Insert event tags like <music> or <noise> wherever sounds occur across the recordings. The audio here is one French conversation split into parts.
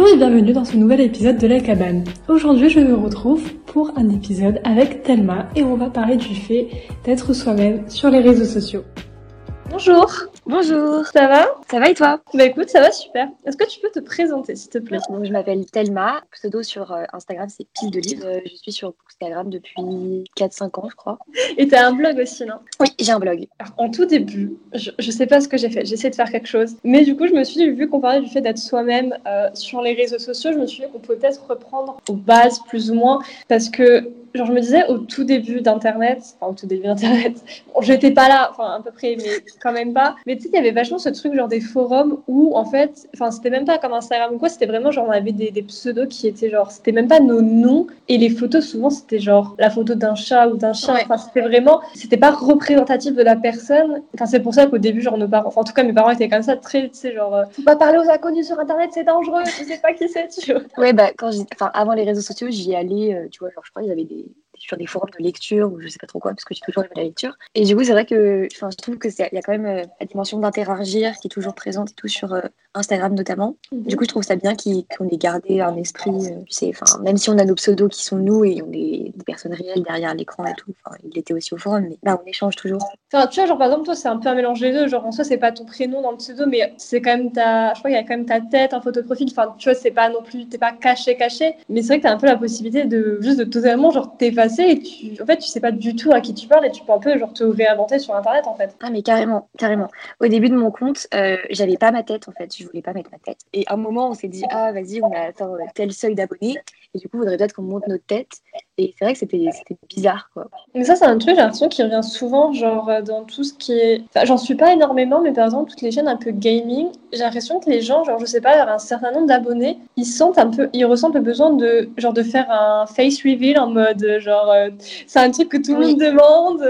Bonjour et bienvenue dans ce nouvel épisode de La Cabane. Aujourd'hui, je me retrouve pour un épisode avec Thelma et on va parler du fait d'être soi-même sur les réseaux sociaux. Bonjour Bonjour Ça va? Ça va et toi? Bah écoute, ça va super. Est-ce que tu peux te présenter s'il te plaît? Donc, Je m'appelle Thelma, pseudo sur euh, Instagram c'est Pile de Livre. Euh, je suis sur Instagram depuis 4-5 ans je crois. Et t'as un blog aussi, non? Oui, j'ai un blog. Alors, en tout début, je, je sais pas ce que j'ai fait, j'ai essayé de faire quelque chose. Mais du coup, je me suis dit, vu qu'on parlait du fait d'être soi-même euh, sur les réseaux sociaux, je me suis dit qu'on pouvait peut-être reprendre aux bases plus ou moins. Parce que, genre, je me disais au tout début d'Internet, enfin au tout début d'Internet, <laughs> bon, j'étais pas là, enfin à peu près, mais quand même pas. Mais tu sais, il y avait vachement ce truc, genre des forums où en fait, enfin c'était même pas comme Instagram ou quoi, c'était vraiment genre on avait des, des pseudos qui étaient genre, c'était même pas nos noms. Et les photos, souvent, c'était genre la photo d'un chat ou d'un chien. Ouais. Enfin, c'était vraiment, c'était pas représentatif de la personne. Enfin, c'est pour ça qu'au début, genre nos parents, enfin en tout cas mes parents étaient comme ça, très, tu sais, genre, euh, faut pas parler aux inconnus sur Internet, c'est dangereux, je sais pas qui c'est, tu vois. Ouais, bah, quand j'ai... enfin, avant les réseaux sociaux, j'y allais, euh, tu vois, genre, je crois qu'ils avaient des sur des forums de lecture ou je sais pas trop quoi parce que j'ai toujours aimé la lecture et du coup c'est vrai que je trouve que c'est il y a quand même euh, la dimension d'interagir qui est toujours présente et tout sur euh, Instagram notamment du coup je trouve ça bien qu'il- qu'on ait gardé un esprit euh, tu sais même si on a nos pseudos qui sont nous et on est des personnes réelles derrière l'écran et tout il était aussi au forum mais là on échange toujours Enfin, tu vois, genre par exemple, toi, c'est un peu un mélange des deux. Genre, en soi, c'est pas ton prénom dans le pseudo, mais c'est quand même ta. Je crois qu'il y a quand même ta tête, un photo de profil. Enfin, tu vois, c'est pas non plus. T'es pas caché, caché. Mais c'est vrai que t'as un peu la possibilité de juste de totalement, genre, t'effacer et tu. En fait, tu sais pas du tout à qui tu parles et tu peux un peu, genre, te réinventer sur Internet, en fait. Ah mais carrément, carrément. Au début de mon compte, euh, j'avais pas ma tête en fait, je voulais pas mettre ma tête. Et à un moment, on s'est dit ah vas-y, on a atteint tel seuil d'abonnés et du coup, il faudrait peut-être qu'on monte notre tête. Et c'est vrai que c'était bizarre quoi. Mais ça, c'est un truc, j'ai l'impression, qui revient souvent, genre, euh, dans tout ce qui est. Enfin, j'en suis pas énormément, mais par exemple, toutes les chaînes un peu gaming, j'ai l'impression que les gens, genre, je sais pas, un certain nombre d'abonnés, ils sentent un peu. Ils ressentent le besoin de, genre, de faire un face reveal en mode, genre, euh, c'est un truc que tout le Oui. monde demande.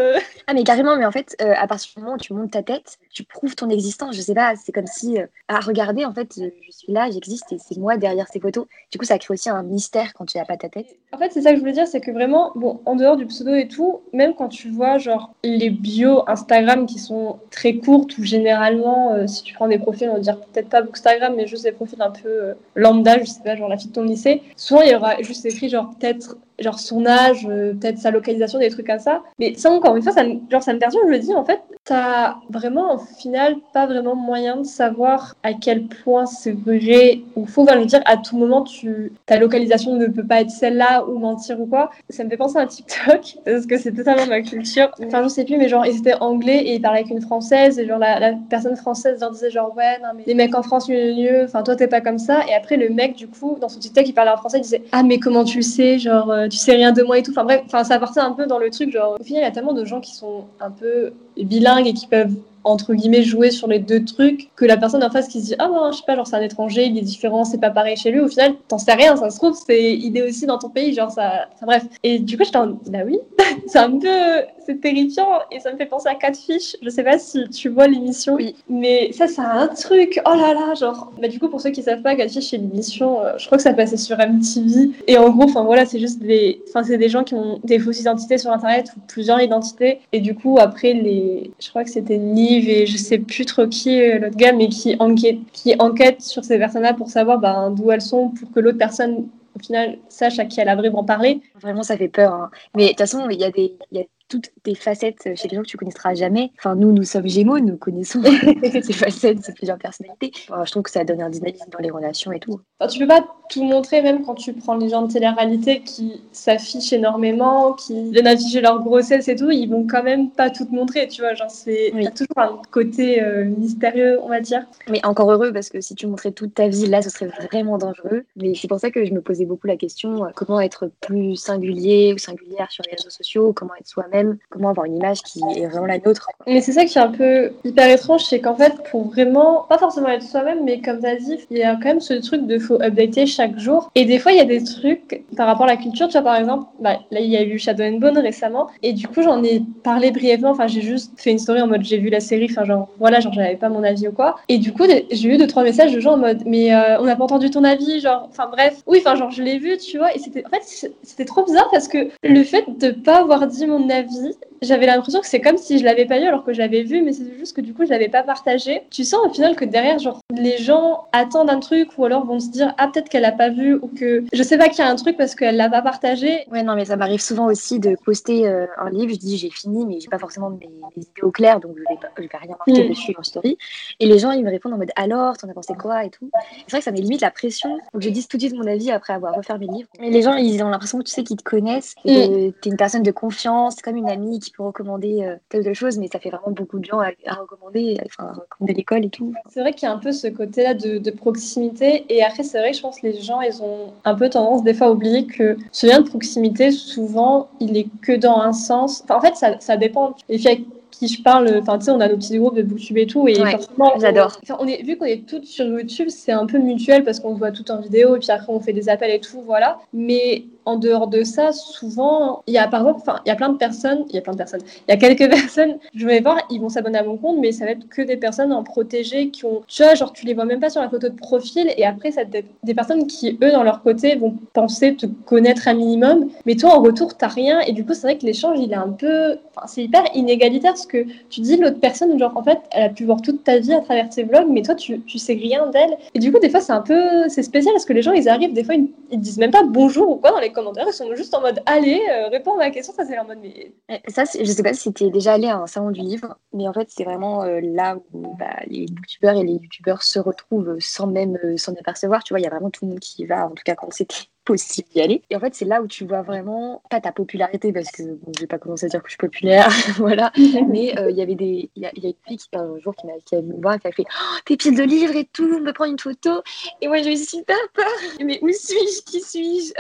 Ah mais carrément, mais en fait, euh, à partir du moment où tu montes ta tête, tu prouves ton existence. Je sais pas, c'est comme si euh, ah regardez en fait, je suis là, j'existe et c'est moi derrière ces photos. Du coup, ça crée aussi un mystère quand tu n'as pas ta tête. En fait, c'est ça que je voulais dire, c'est que vraiment, bon, en dehors du pseudo et tout, même quand tu vois, genre, les bios Instagram qui sont très courtes, ou généralement, euh, si tu prends des profils, on va dire peut-être pas Bookstagram, mais juste des profils un peu euh, lambda, je sais pas, genre la fille de ton lycée, souvent il y aura juste écrit, genre, peut-être genre son âge, euh, peut-être sa localisation, des trucs comme ça. Mais ça, encore une fois, ça, genre, ça me perturbe, je me dis, en fait, t'as vraiment, au final, pas vraiment moyen de savoir à quel point c'est vrai ou faux. Enfin, je veux dire, à tout moment, tu, ta localisation ne peut pas être celle-là ou mentir ou quoi. Ça me fait penser à un TikTok, <laughs> parce que c'est totalement ma culture. Enfin, je sais plus, mais genre, ils étaient anglais et ils parlaient avec une française, et genre, la, personne française leur disait, genre, ouais, non, mais les mecs en France, mieux, mieux, enfin, toi, t'es pas comme ça. Et après, le mec, du coup, dans son TikTok, il parlait en français, il disait, ah, mais comment tu sais, genre, euh, tu sais rien de moi et tout. Enfin, bref, enfin, ça partait un peu dans le truc, genre, au final, il y a tellement de gens qui sont un peu bilingues et qui peuvent entre guillemets jouer sur les deux trucs que la personne en face qui se dit ah non je sais pas genre c'est un étranger il est différent c'est pas pareil chez lui au final t'en sais rien ça se trouve c'est il est aussi dans ton pays genre ça enfin, bref et du coup j'étais en bah oui <laughs> c'est un peu c'est terrifiant et ça me fait penser à Catfish je sais pas si tu vois l'émission Oui. mais ça c'est un truc oh là là genre bah du coup pour ceux qui savent pas Catfish c'est l'émission euh, je crois que ça passait sur MTV et en gros enfin voilà c'est juste des enfin c'est des gens qui ont des fausses identités sur internet ou plusieurs identités et du coup après les je crois que c'était Et je sais plus trop qui est l'autre gars mais qui enquête qui enquête sur ces personnes-là pour savoir ben, d'où elles sont pour que l'autre personne au final sache à qui elle a vraiment parlé Vraiment, ça fait peur. hein. Mais de toute façon, il y a des, il y a toutes des facettes chez les gens que tu connaîtras jamais. Enfin, nous, nous sommes Gémeaux, nous connaissons <laughs> ces facettes, ces plusieurs personnalités. Enfin, je trouve que ça donne un dynamisme dans les relations et tout. Enfin, tu peux pas tout montrer, même quand tu prends les gens de télé-réalité qui s'affichent énormément, qui viennent afficher leur grossesse et tout, ils vont quand même pas tout te montrer, tu vois. Genre, c'est Oui. toujours un côté euh, mystérieux, on va dire. Mais encore heureux, parce que si tu montrais toute ta vie, là, ce serait vraiment dangereux. Mais c'est pour ça que je me posais beaucoup la question euh, comment être plus singulier ou singulière sur les réseaux sociaux, comment être soi-même, comment avoir une image qui est vraiment la nôtre. Mais c'est ça qui est un peu hyper étrange, c'est qu'en fait, pour vraiment, pas forcément être soi-même, mais comme t'as dit, il y a quand même ce truc de faut updater chaque jour. Et des fois, il y a des trucs par rapport à la culture, tu vois, par exemple, bah, là, il y a eu Shadow and Bone récemment, et du coup, j'en ai parlé brièvement, enfin, j'ai juste fait une story en mode j'ai vu la série, enfin, genre, voilà, genre, j'avais pas mon avis ou quoi. Et du coup, j'ai eu deux, trois messages de gens en mode, mais euh, on n'a pas entendu ton avis, genre, enfin, bref, oui, enfin, genre, je l'ai vu, tu vois, et c'était, en fait, c'était trop bizarre parce que le fait de pas avoir dit mon avis, vie, j'avais l'impression que c'est comme si je l'avais pas vu alors que je l'avais vu, mais c'est juste que du coup, je l'avais pas partagé. Tu sens au final que derrière, genre, les gens attendent un truc ou alors vont se dire, ah, peut-être qu'elle a pas vu ou que je sais pas qu'il y a un truc parce qu'elle l'a pas partagé. Ouais, non, mais ça m'arrive souvent aussi de poster euh, un livre, je dis j'ai fini, mais j'ai pas forcément mes, idées au clair, donc je vais, pas, je vais rien marquer mm. dessus en story. Et les gens, ils me répondent en mode alors, t'en as pensé quoi et tout. C'est vrai que ça met limite la pression, donc je dis tout de suite mon avis après avoir refait mes livres. Mais les gens, ils ont l'impression que tu sais qu'ils te connaissent, et mm. t'es une personne de confiance, comme une amie qui peut recommander euh, telle de choses, mais ça fait vraiment beaucoup de gens à, recommander, enfin, à recommander l'école et tout. C'est vrai qu'il y a un peu ce côté-là de, de proximité, et après, c'est vrai, je pense que les gens, ils ont un peu tendance des fois à oublier que ce lien de proximité, souvent, il est que dans un sens. Enfin, en fait, ça, ça dépend. Les filles qui je parle, enfin, tu sais, on a nos petits groupes de Booktube et tout, et forcément, j'adore. On, est, vu qu'on est toutes sur YouTube, c'est un peu mutuel parce qu'on se voit tout en vidéo, et puis après, on fait des appels et tout, voilà. Mais en dehors de ça, souvent, il y a par exemple, enfin, il y a plein de personnes, il y a plein de personnes, il y a quelques <laughs> personnes, je vais voir, ils vont s'abonner à mon compte, mais ça va être que des personnes en protégé qui ont, tu vois, genre, tu les vois même pas sur la photo de profil, et après, ça des, des personnes qui, eux, dans leur côté, vont penser te connaître un minimum, mais toi, en retour, t'as rien, et du coup, c'est vrai que l'échange, il est un peu, enfin, c'est hyper inégalitaire, parce que tu dis l'autre personne, genre, en fait, elle a pu voir toute ta vie à travers tes vlogs, mais toi, tu, tu sais rien d'elle, et du coup, des fois, c'est un peu, c'est spécial, parce que les gens, ils arrivent, des fois, ils, ils disent même pas bonjour ou quoi dans les commentaires, ils sont juste en mode allez, euh, réponds à ma question, ça c'est en mode mais. Eh, ça, je sais pas si tu déjà allé à un salon du livre, mais en fait, c'est vraiment euh, là où bah, les youtubeurs et les youtubeurs se retrouvent sans même euh, s'en apercevoir. Tu vois, il y a vraiment tout le monde qui va, en tout cas quand c'était possible d'y aller. Et en fait, c'est là où tu vois vraiment, pas ta popularité, parce que bon, je vais pas commencer à dire que je suis populaire, <laughs> voilà, mais il y avait des, il y, a, une fille qui, un jour qui m'a qui me voir, qui a fait oh, tes piles de livres et tout, on me prendre une photo. Et moi, j'ai eu super peur. Mais où suis-je Qui suis-je?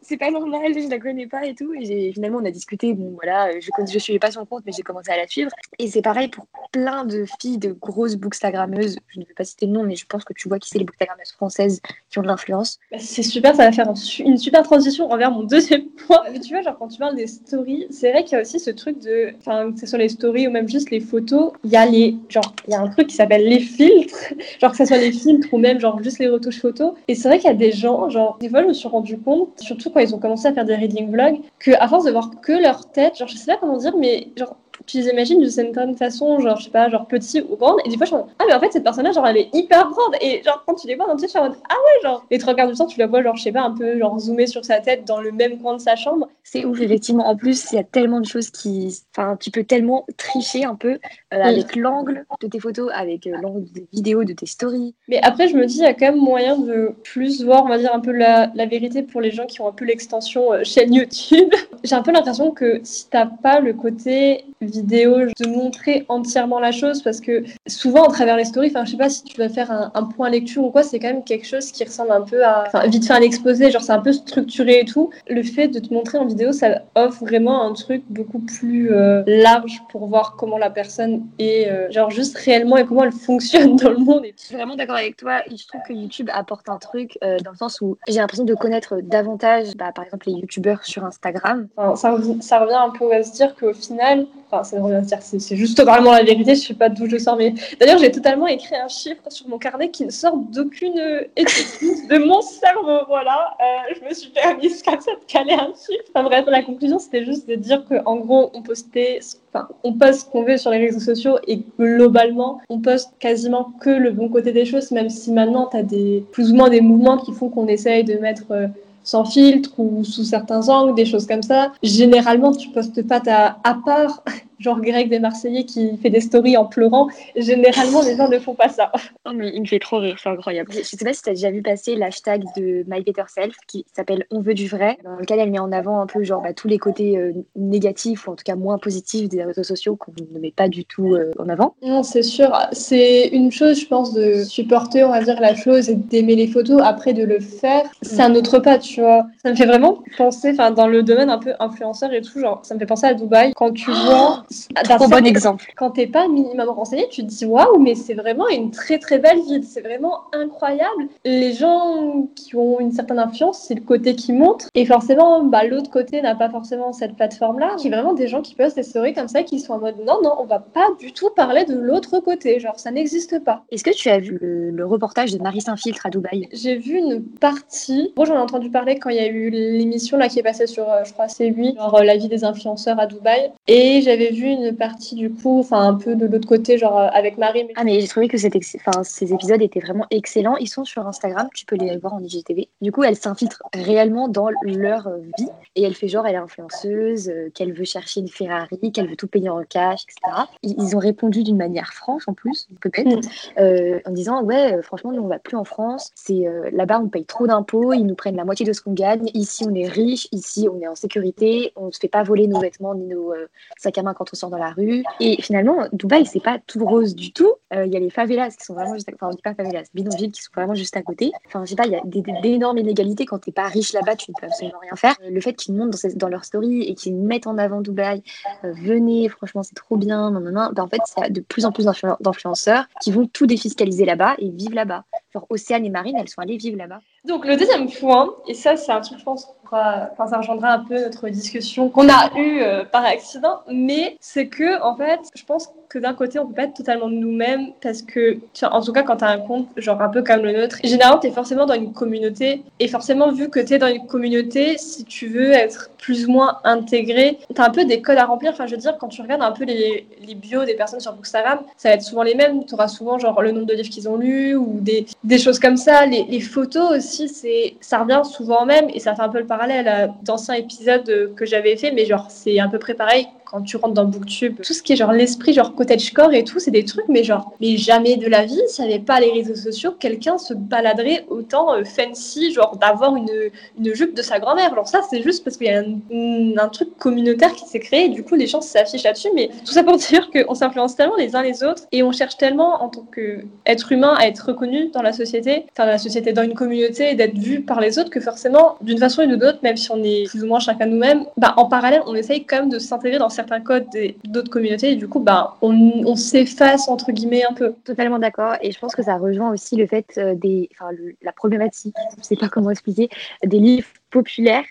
C'est pas normal, je la connais pas et tout. Et finalement, on a discuté. Bon, voilà, je je suivais pas son compte, mais j'ai commencé à la suivre. Et c'est pareil pour plein de filles, de grosses bookstagrammeuses. Je ne vais pas citer le nom, mais je pense que tu vois qui c'est les bookstagrammeuses françaises qui ont de l'influence. Bah, c'est super, ça va faire une super transition envers mon deuxième <laughs> point. Mais tu vois, genre quand tu parles des stories, c'est vrai qu'il y a aussi ce truc de, enfin, que ce soit les stories ou même juste les photos, il y a les, genre, il y a un truc qui s'appelle les filtres, <laughs> genre que ce soit les filtres ou même genre juste les retouches photos. Et c'est vrai qu'il y a des gens, genre, des fois, je me suis rendu compte, surtout quand ils ont commencé à faire des reading vlogs, que à force de voir que leur tête, genre je sais pas comment dire, mais genre tu les imagines d'une certaine façon, genre, je sais pas, genre petit ou grande, et des fois je me dis, ah, mais en fait, cette personne-là, genre, elle est hyper grande, et genre, quand tu les vois dans le je suis en mode, ah ouais, genre, les trois quarts du temps, tu la vois, genre, je sais pas, un peu, genre, zoomer sur sa tête dans le même coin de sa chambre. C'est ouf, effectivement. En plus, il y a tellement de choses qui. Enfin, tu peux tellement tricher un peu euh, avec l'angle de tes photos, avec euh, l'angle des vidéos, de tes stories. Mais après, je me dis, il y a quand même moyen de plus voir, on va dire, un peu la, la vérité pour les gens qui ont un peu l'extension euh, chaîne YouTube. <laughs> J'ai un peu l'impression que si t'as pas le côté vidéo de montrer entièrement la chose parce que souvent, à travers les stories, enfin, je sais pas si tu vas faire un, point lecture ou quoi, c'est quand même quelque chose qui ressemble un peu à, enfin, vite faire un exposé, genre c'est un peu structuré et tout. Le fait de te montrer en vidéo, ça offre vraiment un truc beaucoup plus euh, large pour voir comment la personne est, euh, genre juste réellement et comment elle fonctionne dans le monde. Je suis vraiment d'accord avec toi. Je trouve que YouTube apporte un truc euh, dans le sens où j'ai l'impression de connaître davantage, bah, par exemple, les YouTubeurs sur Instagram. Enfin, ça, ça revient un peu à se dire qu'au final, enfin, à se dire c'est juste totalement la vérité, je sais pas d'où je sors, mais d'ailleurs j'ai totalement écrit un chiffre sur mon carnet qui ne sort d'aucune étude de mon cerveau, voilà. Euh, je me suis permis comme ça de caler un chiffre. Enfin bref, la conclusion c'était juste de dire qu'en gros on postait, enfin on poste ce qu'on veut sur les réseaux sociaux et globalement on poste quasiment que le bon côté des choses, même si maintenant tu as des, plus ou moins des mouvements qui font qu'on essaye de mettre... Euh, sans filtre ou sous certains angles, des choses comme ça. Généralement, tu postes pas ta, à part genre Greg des Marseillais qui fait des stories en pleurant. Généralement, les gens ne font pas ça. <laughs> Oh, mais il me fait trop rire, c'est incroyable. Je sais pas si tu as déjà vu passer l'hashtag de My Better Self qui s'appelle On veut du vrai, dans lequel elle met en avant un peu genre bah, tous les côtés euh, négatifs ou en tout cas moins positifs des réseaux sociaux qu'on ne met pas du tout euh, en avant. Non, c'est sûr. C'est une chose, je pense, de supporter, on va dire, la chose et d'aimer les photos. Après, de le faire, c'est un autre pas, tu vois. Ça me fait vraiment penser, enfin, dans le domaine un peu influenceur et tout, genre, ça me fait penser à Dubaï. Quand tu vois Trop bon exemple. Quand t'es pas minimum renseigné, tu te dis waouh, mais c'est vraiment une très très belle ville. C'est vraiment incroyable. Les gens qui ont une certaine influence, c'est le côté qui montre. Et forcément, bah, l'autre côté n'a pas forcément cette plateforme-là. A vraiment des gens qui postent des stories comme ça qui sont en mode non, non, on va pas du tout parler de l'autre côté. Genre, ça n'existe pas. Est-ce que tu as vu le, reportage de Marie Saint-Filtre à Dubaï? J'ai vu une partie. Moi, j'en ai entendu parler quand il y a eu l'émission là qui est passée sur, euh, je crois, C8, genre euh, la vie des influenceurs à Dubaï. Et j'avais vu une partie du coup, enfin un peu de l'autre côté, genre euh, avec Marie. Ah, mais j'ai trouvé que enfin, ces épisodes étaient vraiment excellents. Ils sont sur Instagram, tu peux les voir en IGTV. Du coup, elle s'infiltre réellement dans leur vie et elle fait genre, elle est influenceuse, qu'elle veut chercher une Ferrari, qu'elle veut tout payer en cash, etc. Ils ont répondu d'une manière franche en plus, peut-être, mm. en disant ouais, franchement, nous on va plus en France. C'est là-bas on paye trop d'impôts, ils nous prennent la moitié de ce qu'on gagne. Ici on est riche, ici on est en sécurité, on ne se fait pas voler nos vêtements ni nos sacs à main quand on sort dans la rue. Et finalement, Dubaï, c'est pas tout rose du tout. Euh, il y a les favelas qui sont vraiment juste à... Enfin, on dit pas favelas, bidonvilles qui sont vraiment juste à côté. Enfin, je sais pas, il y a d'énormes inégalités. Quand t'es pas riche là-bas, tu ne peux absolument rien faire. Le fait qu'ils montrent dans, dans, leur story et qu'ils mettent en avant Dubaï, euh, venez, franchement, c'est trop bien, non. Ben, en fait, il y a de plus en plus d'influenceurs qui vont tout défiscaliser là-bas et vivent là-bas. Genre, Océane et Marine, elles sont allées vivre là-bas. Donc, le deuxième point, et ça, c'est un truc, je pense, enfin, ça un peu notre discussion qu'on a eue euh, par accident, mais c'est que, en fait, je pense que d'un côté, on peut pas être totalement nous-mêmes parce que, en tout cas, quand tu as un compte, genre un peu comme le nôtre, généralement, tu es forcément dans une communauté. Et forcément, vu que tu es dans une communauté, si tu veux être plus ou moins intégré, tu as un peu des codes à remplir. Enfin, je veux dire, quand tu regardes un peu les, les bios des personnes sur Bookstagram, ça va être souvent les mêmes. Tu auras souvent genre le nombre de livres qu'ils ont lus ou des, des choses comme ça. Les, photos aussi, c'est ça revient souvent même et ça fait un peu le parallèle à d'anciens épisodes que j'avais fait, mais genre, c'est à peu près pareil quand tu rentres dans Booktube, tout ce qui est genre l'esprit, genre cottagecore et tout, c'est des trucs, mais genre, mais jamais de la vie, s'il n'y avait pas les réseaux sociaux, quelqu'un se baladerait autant euh, fancy, genre d'avoir une, une jupe de sa grand-mère. Genre ça, c'est juste parce qu'il y a un, truc communautaire qui s'est créé, du coup, les gens s'affichent là-dessus, mais tout ça pour <laughs> dire qu'on s'influence tellement les uns les autres, et on cherche tellement en tant qu'être humain à être reconnu dans la société, enfin dans la société, dans une communauté, et d'être vu par les autres, que forcément, d'une façon ou d'une autre, même si on est plus ou moins chacun nous-mêmes, bah, en parallèle, on essaye quand même de s'intégrer dans certains codes d'autres communautés et du coup, bah, on, on s'efface entre guillemets un peu. Totalement d'accord et je pense que ça rejoint aussi le fait euh, des, enfin, la problématique, je sais pas comment expliquer, des livres populaires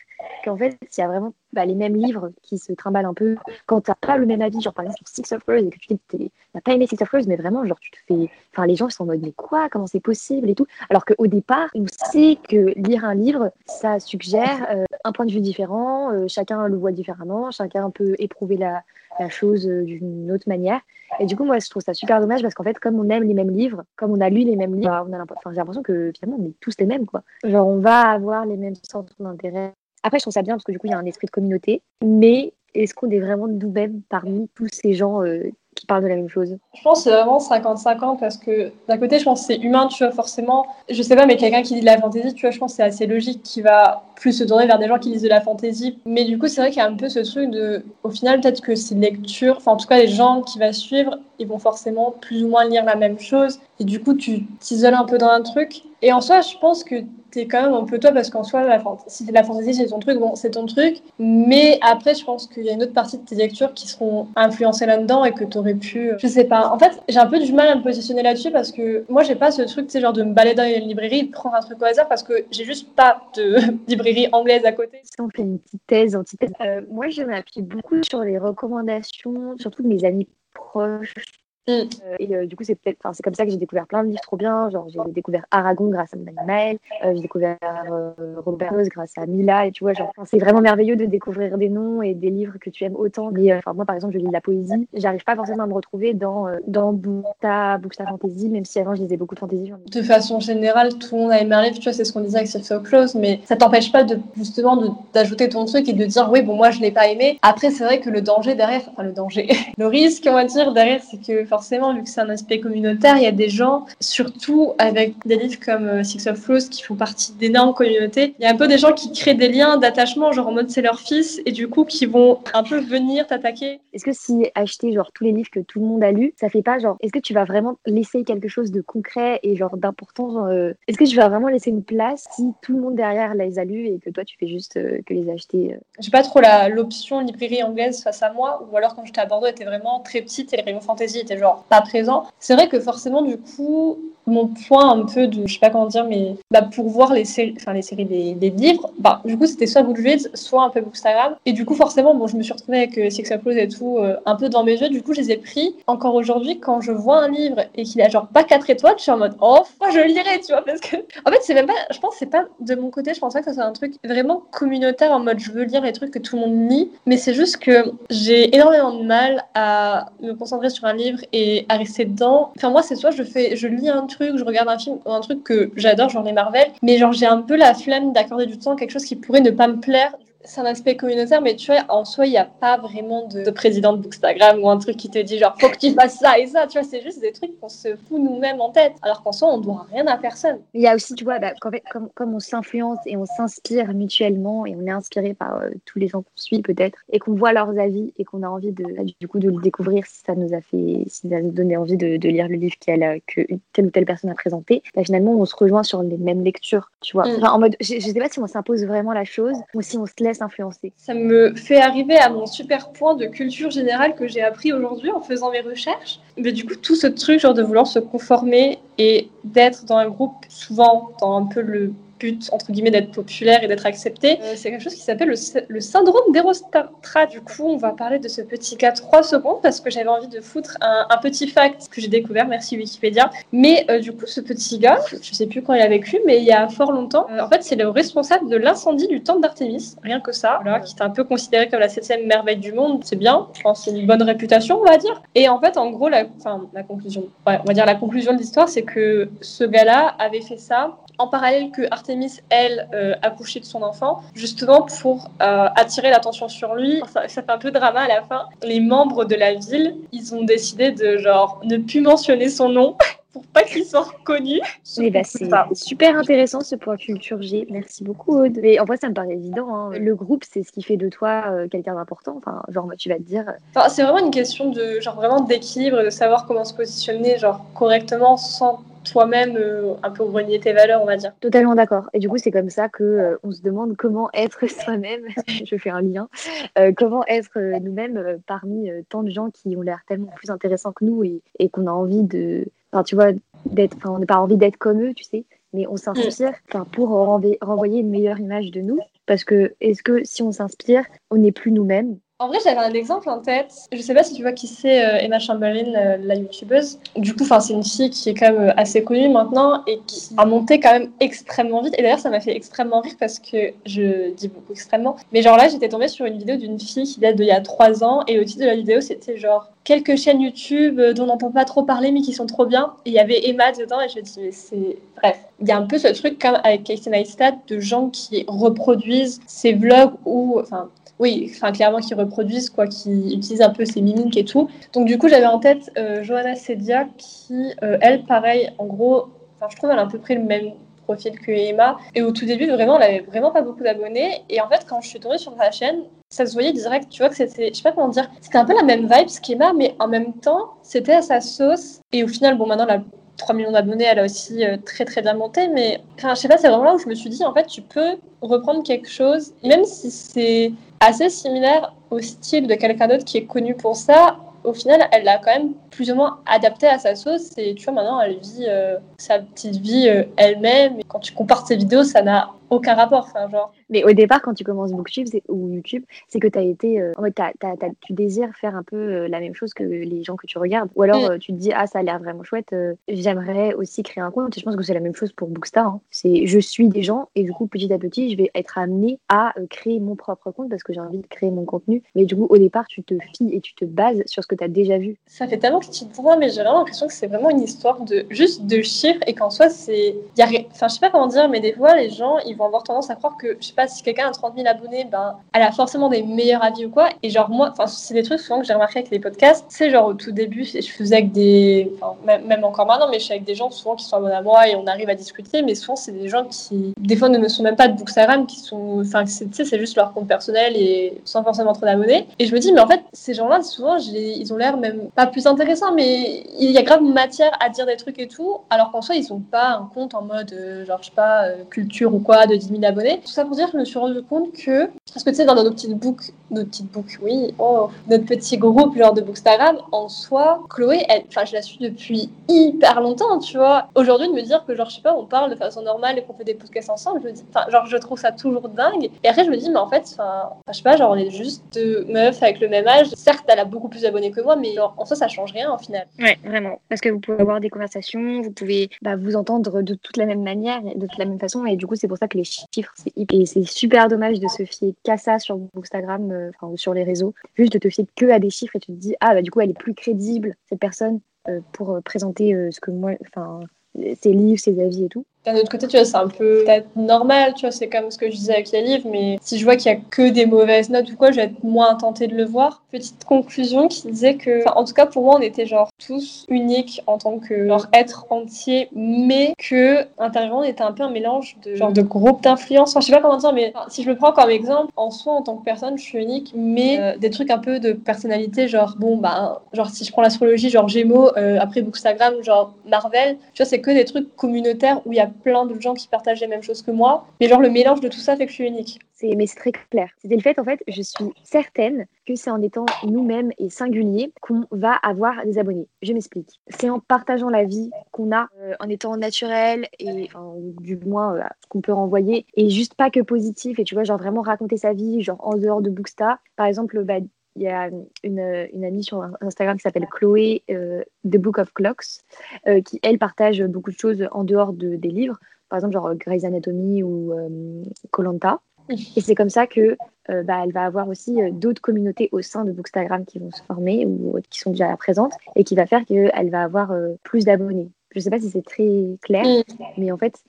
qu'en fait, il y a vraiment bah, les mêmes livres qui se trimballent un peu. Quand tu n'as pas le même avis, genre par exemple sur Six of Crows, et que tu n'as pas aimé Six of Crows, mais vraiment, genre tu te fais. Enfin, les gens ils sont en mode, mais quoi? Comment c'est possible? Et tout. Alors qu'au départ, on sait que lire un livre, ça suggère euh, un point de vue différent, euh, chacun le voit différemment, chacun peut éprouver la, la chose euh, d'une autre manière. Et du coup, moi, je trouve ça super dommage parce qu'en fait, comme on aime les mêmes livres, comme on a lu les mêmes livres, on a j'ai l'impression que finalement, on est tous les mêmes, quoi. Genre, on va avoir les mêmes centres d'intérêt, après, je trouve ça bien parce que du coup, il y a un esprit de communauté. Mais est-ce qu'on est vraiment nous-mêmes parmi tous ces gens euh, qui de la même chose Je pense que c'est vraiment 50-50 parce que d'un côté, je pense que c'est humain, tu vois, forcément. Je sais pas, mais quelqu'un qui lit de la fantaisie, tu vois, je pense que c'est assez logique qu'il va plus se tourner vers des gens qui lisent de la fantaisie. Mais du coup, c'est vrai qu'il y a un peu ce truc de. Au final, peut-être que ces lectures, enfin, en tout cas, les gens qui vont suivre, ils vont forcément plus ou moins lire la même chose. Et du coup, tu t'isoles un peu dans un truc. Et en soi, je pense que t'es quand même un peu toi parce qu'en soi, la si la fantaisie c'est ton truc, bon, c'est ton truc. Mais après, je pense qu'il y a une autre partie de tes lectures qui seront influencées là-dedans et que t'aurais pu. Euh, je sais pas. En fait, j'ai un peu du mal à me positionner là-dessus parce que moi, j'ai pas ce truc, tu sais, genre de me balader dans une librairie, de prendre un truc au hasard parce que j'ai juste pas de <laughs> librairie anglaise à côté. Si on fait une petite thèse, antithèse, euh, moi, je m'appuie beaucoup sur les recommandations, surtout de mes amis proches Mm. Euh, et euh, du coup, c'est peut-être, c'est comme ça que j'ai découvert plein de livres trop bien. Genre, j'ai découvert Aragon grâce à Manuel, euh, j'ai découvert Robert Rose grâce à Mila. Et tu vois, genre, c'est vraiment merveilleux de découvrir des noms et des livres que tu aimes autant. Mais enfin, moi, par exemple, je lis de la poésie. J'arrive pas forcément à me retrouver dans dans Booksta, Booksta Fantasy, même si avant je lisais beaucoup de fantasy. De façon générale, tout le monde a aimé un livre. Tu vois, c'est ce qu'on disait avec So Close, mais ça t'empêche pas de justement d'ajouter ton truc et de dire oui, bon, moi, je l'ai pas aimé. Après, c'est vrai que le danger derrière, enfin le danger, <laughs> le risque, on va dire derrière, c'est que forcément, vu que c'est un aspect communautaire, il y a des gens, surtout avec des livres comme euh, Six of Flows, qui font partie d'énormes communautés, il y a un peu des gens qui créent des liens d'attachement, genre en mode c'est leur fils, et du coup qui vont un peu venir t'attaquer. Est-ce que si acheter genre tous les livres que tout le monde a lus, ça fait pas genre, est-ce que tu vas vraiment laisser quelque chose de concret et genre d'important euh, Est-ce que tu vas vraiment laisser une place si tout le monde derrière les a lus et que toi tu fais juste euh, que les acheter J'ai pas trop l'option librairie anglaise face à moi, ou alors quand j'étais à Bordeaux, était vraiment très petite et le rayon fantasy était genre pas présent. C'est vrai que forcément, du coup, mon point un peu de, je sais pas comment dire, mais bah, pour voir les séries, enfin les séries des, livres, bah du coup c'était soit Goodreads, soit un peu Bookstagram. Et du coup forcément, bon, je me suis retrouvée avec euh, Applause et tout euh, un peu dans mes yeux. Du coup, je les ai pris. Encore aujourd'hui, quand je vois un livre et qu'il a genre pas 4 étoiles, je suis en mode oh, je le lirai, tu vois, parce que en fait c'est même pas, je pense c'est pas de mon côté, je pense pas que ça soit un truc vraiment communautaire en mode je veux lire les trucs que tout le monde lit, mais c'est juste que j'ai énormément de mal à me concentrer sur un livre et à rester dedans. Enfin moi c'est soit je fais, je lis un je regarde un film ou un truc que j'adore, genre les Marvel, mais genre j'ai un peu la flemme d'accorder du temps à quelque chose qui pourrait ne pas me plaire c'est un aspect communautaire, mais tu vois, en soi, il n'y a pas vraiment de, président de Bookstagram ou un truc qui te dit genre, faut que tu fasses ça et ça. Tu vois, c'est juste des trucs qu'on se fout nous-mêmes en tête, alors qu'en soi, on ne doit rien à personne. Il y a aussi, tu vois, bah, comme, comme, on s'influence et on s'inspire mutuellement et on est inspiré par euh, tous les gens qu'on suit peut-être et qu'on voit leurs avis et qu'on a envie de, bah, du coup, de le découvrir si ça nous a fait, si ça nous donné envie de, lire le livre qu'elle, que telle ou telle personne a présenté, bah, finalement, on se rejoint sur les mêmes lectures, tu vois. Mm. en mode, je, ne sais pas si on s'impose vraiment la chose ou si on se influencer. Ça me fait arriver à mon super point de culture générale que j'ai appris aujourd'hui en faisant mes recherches. Mais du coup, tout ce truc genre de vouloir se conformer et d'être dans un groupe, souvent dans un peu le but, entre guillemets, d'être populaire et d'être accepté. Euh, c'est quelque chose qui s'appelle le, syndrome d'Erostatra. Du coup, on va parler de ce petit cas 3 secondes parce que j'avais envie de foutre un, petit fact que j'ai découvert, merci Wikipédia. Mais euh, du coup, ce petit gars, je sais plus quand il a vécu, mais il y a fort longtemps, euh, en fait, c'est le responsable de l'incendie du temple d'Artémis, rien que ça, voilà, qui est un peu considéré comme la septième merveille du monde. C'est bien, je pense c'est une bonne réputation, on va dire. Et en fait, en gros, la, la conclusion, on va dire la conclusion de l'histoire, c'est que ce gars-là avait fait ça en parallèle que Artemis, elle, euh, a couché de son enfant, justement pour euh, attirer l'attention sur lui. Ça, fait un peu drama à la fin. Les membres de la ville, ils ont décidé de genre ne plus mentionner son nom. <laughs> pour pas qu'il soit reconnu. bah, c'est super intéressant ce point culture G. Merci beaucoup Aude. Mais en vrai ça me paraît évident. Hein. Le groupe c'est ce qui fait de toi euh, quelqu'un d'important. Enfin genre tu vas te dire. Enfin, c'est vraiment une question de genre vraiment d'équilibre, de savoir comment se positionner genre correctement sans toi-même euh, un peu renier tes valeurs, on va dire. Totalement d'accord. Et du coup, c'est comme ça que euh, on se demande comment être <laughs> soi-même. <laughs> Je fais un lien. Euh, comment être nous-mêmes parmi tant de gens qui ont l'air tellement plus intéressants que nous et, et qu'on a envie de, enfin, tu vois, d'être, enfin, on n'a pas envie d'être comme eux, tu sais. Mais on s'inspire mm. pour renvoyer une meilleure image de nous. Parce que est-ce que si on s'inspire, on n'est plus nous-mêmes? En vrai, j'avais un exemple en tête. Je sais pas si tu vois qui c'est euh, Emma Chamberlain, euh, la youtubeuse. Du coup, c'est une fille qui est quand même euh, assez connue maintenant et qui a monté quand même extrêmement vite. Et d'ailleurs, ça m'a fait extrêmement rire parce que je dis beaucoup extrêmement. Mais genre là, j'étais tombée sur une vidéo d'une fille qui date d'il y a trois ans et le titre de la vidéo, c'était genre quelques chaînes YouTube dont on n'entend pas trop parler mais qui sont trop bien. Et il y avait Emma dedans et je me dis, mais c'est. Bref, il y a un peu ce truc comme avec Casey Neistat de gens qui reproduisent ces vlogs ou. Enfin, oui, enfin clairement qui reproduisent quoi, qui utilisent un peu ces mimiques et tout. Donc du coup j'avais en tête euh, Johanna Sedia qui, euh, elle, pareil, en gros, je trouve elle a à peu près le même profil que Emma. Et au tout début, vraiment, elle avait vraiment pas beaucoup d'abonnés. Et en fait, quand je suis tombée sur sa chaîne, ça se voyait direct, tu vois, que c'était, je sais pas comment dire, c'était un peu la même vibe qu'Emma, mais en même temps, c'était à sa sauce. Et au final, bon, maintenant, la 3 millions d'abonnés, elle a aussi euh, très très bien monté, mais enfin, je sais pas, c'est vraiment là où je me suis dit, en fait, tu peux reprendre quelque chose, même si c'est assez similaire au style de quelqu'un d'autre qui est connu pour ça. Au final, elle l'a quand même plus ou moins adapté à sa sauce et tu vois, maintenant, elle vit euh, sa petite vie euh, elle-même. Et quand tu compares ses vidéos, ça n'a aucun rapport. Enfin, genre, mais au départ, quand tu commences Booktube ou YouTube, c'est que tu as été. Euh, en fait, tu désires faire un peu euh, la même chose que les gens que tu regardes. Ou alors, mm. tu te dis, ah, ça a l'air vraiment chouette, j'aimerais aussi créer un compte. Et je pense que c'est la même chose pour Bookstar. Hein. C'est je suis des gens et du coup, petit à petit, je vais être amenée à créer mon propre compte parce que j'ai envie de créer mon contenu. Mais du coup, au départ, tu te fies et tu te bases sur ce que tu as déjà vu. Ça fait tellement que tu mais j'ai vraiment l'impression que c'est vraiment une histoire de juste de chiffres et qu'en soi, c'est. Y a... Enfin, je sais pas comment dire, mais des fois, les gens, ils vont avoir tendance à croire que, je sais pas, si quelqu'un a 30 000 abonnés, ben, elle a forcément des meilleurs avis ou quoi. Et genre, moi, enfin, c'est des trucs souvent que j'ai remarqué avec les podcasts. C'est genre, au tout début, je faisais avec des. Enfin, même encore maintenant, mais je suis avec des gens souvent qui sont abonnés à moi et on arrive à discuter, mais souvent, c'est des gens qui, des fois, ne sont même pas de Bookstagram, qui sont. Enfin, tu sais, c'est juste leur compte personnel et sans forcément trop d'abonnés. Et je me dis, mais en fait, ces gens-là, souvent, ils ont l'air même pas plus intéressants, mais il y a grave matière à dire des trucs et tout, alors qu'en soi, ils ont pas un compte en mode, euh, genre, je sais pas, euh, culture ou quoi, de 10 000 abonnonnés. Tout ça pour dire que je me suis rendu compte que, parce que tu sais, dans nos petites books, nos petites books, oui, oh, notre petit groupe, genre de Bookstagram, en soi, Chloé, enfin, je la suis depuis hyper longtemps, tu vois. Aujourd'hui, de me dire que, genre, je sais pas, on parle de façon normale et qu'on fait des podcasts ensemble, je me dis, enfin, genre, je trouve ça toujours dingue. Et après, je me dis, mais en fait, enfin, je sais pas, genre, on est juste deux meufs avec le même âge. Certes, elle a beaucoup plus d'abonnés que moi, mais en soi, ça change rien, au final. Ouais, vraiment. Parce que vous pouvez avoir des conversations, vous pouvez bah, vous entendre de toute la même manière, de toute la même façon. Et du coup, c'est pour ça que les chiffres, c'est Et c'est super dommage de se fier qu'à ça sur Instagram, euh, enfin, sur les réseaux. Juste de te fier que à des chiffres et tu te dis, ah, bah, du coup, elle est plus crédible, cette personne, euh, pour euh, présenter ce que moi, enfin, ses livres, ses avis et tout. D'un autre côté, tu vois, c'est un peu normal, tu vois, c'est comme ce que je disais avec les livres, mais si je vois qu'il y a que des mauvaises notes ou quoi, je vais être moins tentée de le voir. Petite conclusion qui disait que, en tout cas pour moi, on était genre tous uniques en tant que genre être entier, mais que intérieurement on était un peu un mélange de genre de groupe d'influence. Enfin, je sais pas comment dire, mais si je me prends comme exemple, en soi en tant que personne, je suis unique, mais euh, des trucs un peu de personnalité, genre bon bah, genre si je prends l'astrologie, genre Gémeaux, euh, après Bookstagram, genre Marvel, tu vois, c'est que des trucs communautaires où il y a plein de gens qui partagent les mêmes choses que moi. Mais genre, le mélange de tout ça fait que je suis unique. C'est, mais c'est très clair. C'était le fait, en fait, je suis certaine que c'est en étant nous-mêmes et singuliers qu'on va avoir des abonnés. Je m'explique. C'est en partageant la vie qu'on a, euh, en étant naturel et du moins euh, qu'on peut renvoyer, et juste pas que positif. Et tu vois, genre vraiment raconter sa vie, genre en dehors de Booksta. Par exemple, bah, il y a une, une, amie sur Instagram qui s'appelle Chloé euh, The Book of Clocks, euh, qui elle partage beaucoup de choses en dehors de, des livres, par exemple genre Grey's Anatomy ou Colanta. Euh, <laughs> et c'est comme ça que bah, elle va avoir aussi d'autres communautés au sein de Bookstagram qui vont se former ou qui sont déjà présentes et qui va faire qu'elle va avoir plus d'abonnés. Je ne sais pas si c'est très clair, mm. mais en fait,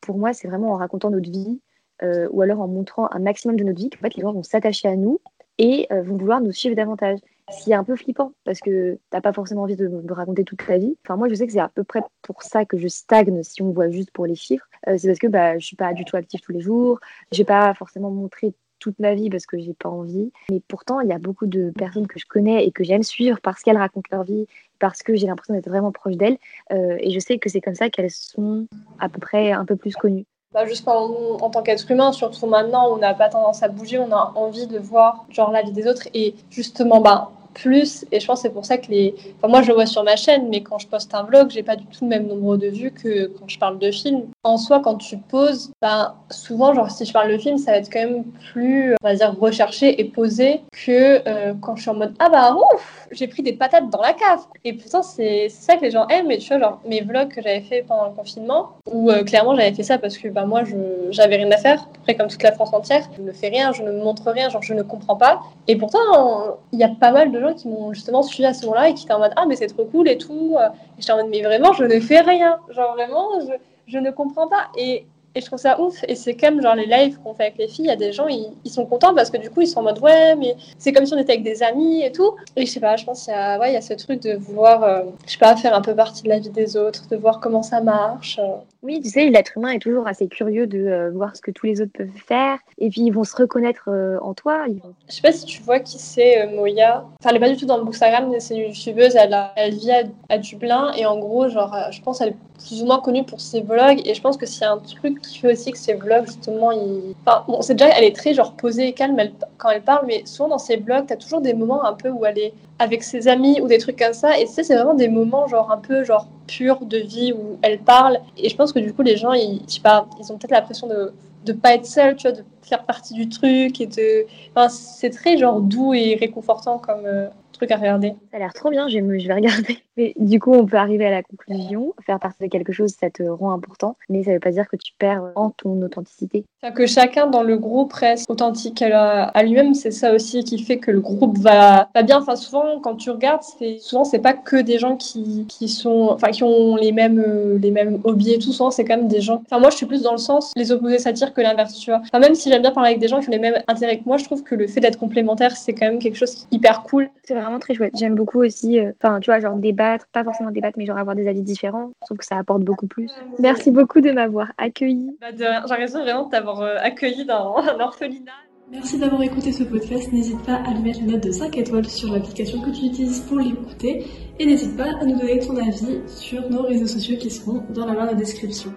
pour moi, c'est vraiment en racontant notre vie ou alors en montrant un maximum de notre vie qu'en fait, les gens vont s'attacher à nous et euh, vont vouloir nous suivre davantage. C'est un peu flippant parce que t'as pas forcément envie de, raconter toute ta vie. Enfin, moi, je sais que c'est à peu près pour ça que je stagne si on voit juste pour les chiffres. Euh, c'est parce que bah, je suis pas du tout active tous les jours. Je vais pas forcément montrer toute ma vie parce que j'ai pas envie. Mais pourtant, il y a beaucoup de personnes que je connais et que j'aime suivre parce qu'elles racontent leur vie, parce que j'ai l'impression d'être vraiment proche d'elles. Euh, et je sais que c'est comme ça qu'elles sont à peu près un peu plus connues bah, juste en, tant qu'être humain, surtout maintenant on n'a pas tendance à bouger, on a envie de voir genre la vie des autres et justement bah plus. Et je pense que c'est pour ça que les. Enfin, moi, je le vois sur ma chaîne, mais quand je poste un vlog, j'ai pas du tout le même nombre de vues que quand je parle de film. En soi, quand tu poses, ben, souvent, genre, si je parle de film, ça va être quand même plus, on va dire, recherché et posé que euh, quand je suis en mode Ah bah, ouf, j'ai pris des patates dans la cave. Et pourtant, c'est ça que les gens aiment. Et tu vois, genre, mes vlogs que j'avais fait pendant le confinement, où euh, clairement, j'avais fait ça parce que bah, moi, j'avais rien à faire. Après, comme toute la France entière, je ne fais rien, je ne montre rien, genre, je ne comprends pas. Et pourtant, il y a pas mal de qui m'ont justement suivi à ce moment-là et qui étaient en mode Ah, mais c'est trop cool et tout. Et j'étais en mode Mais vraiment, je ne fais rien. Genre vraiment, je, je ne comprends pas. Et et je trouve ça ouf. Et c'est comme genre les lives qu'on fait avec les filles, il y a des gens, ils, ils, sont contents parce que du coup, ils sont en mode ouais, mais c'est comme si on était avec des amis et tout. Et je sais pas, je pense qu'il y a, ouais, il y a ce truc de vouloir, euh, je sais pas, faire un peu partie de la vie des autres, de voir comment ça marche. Oui, tu sais, l'être humain est toujours assez curieux de euh, voir ce que tous les autres peuvent faire. Et puis, ils vont se reconnaître euh, en toi. Je sais pas si tu vois qui c'est Moya. Enfin, elle est pas du tout dans le Bookstagram, mais c'est une youtubeuse. Elle, elle vit à, Dublin. Et en gros, genre, je pense qu'elle est plus ou moins connue pour ses vlogs. Et je pense que c'est un truc qui fait aussi que ses vlogs, justement, il... enfin, bon, c'est déjà, elle est très genre posée et calme quand elle parle, mais souvent dans ses vlogs, t'as toujours des moments un peu où elle est avec ses amis ou des trucs comme ça. Et sais, c'est vraiment des moments genre un peu genre purs de vie où elle parle. Et je pense que du coup, les gens, ils, je sais pas, ils ont peut-être l'impression de de pas être seul, tu vois, de faire partie du truc et de. Enfin, c'est très genre doux et réconfortant comme, euh, truc à regarder. Ça a l'air trop bien, je vais, je vais regarder. <laughs> Mais du coup, on peut arriver à la conclusion. Faire partie de quelque chose, ça te rend important, mais ça veut pas dire que tu perds en ton authenticité. Que chacun dans le groupe reste authentique à, lui-même, c'est ça aussi qui fait que le groupe va, va bien. Enfin, souvent, quand tu regardes, c'est, souvent, c'est pas que des gens qui, qui sont, enfin, qui ont les mêmes, euh, les mêmes hobbies et tout. Souvent, c'est quand même des gens. Enfin, moi, je suis plus dans le sens les opposés s'attirent que l'inverse, tu vois. Enfin, même si j'aime bien parler avec des gens qui ont les mêmes intérêts que moi, je trouve que le fait d'être complémentaire, c'est quand même quelque chose qui est hyper cool. C'est vraiment très chouette. J'aime beaucoup aussi, euh, enfin, tu vois, genre débattre, pas forcément débattre, mais genre avoir des avis différents. Je trouve que ça apporte beaucoup plus. Merci beaucoup de m'avoir accueilli. Bah, J'ai raison vraiment de t'avoir euh, accueilli dans <laughs> un orphelinat. Merci d'avoir écouté ce podcast. N'hésite pas à lui mettre une note de 5 étoiles sur l'application que tu utilises pour l'écouter. Et n'hésite pas à nous donner ton avis sur nos réseaux sociaux qui seront dans la barre de description.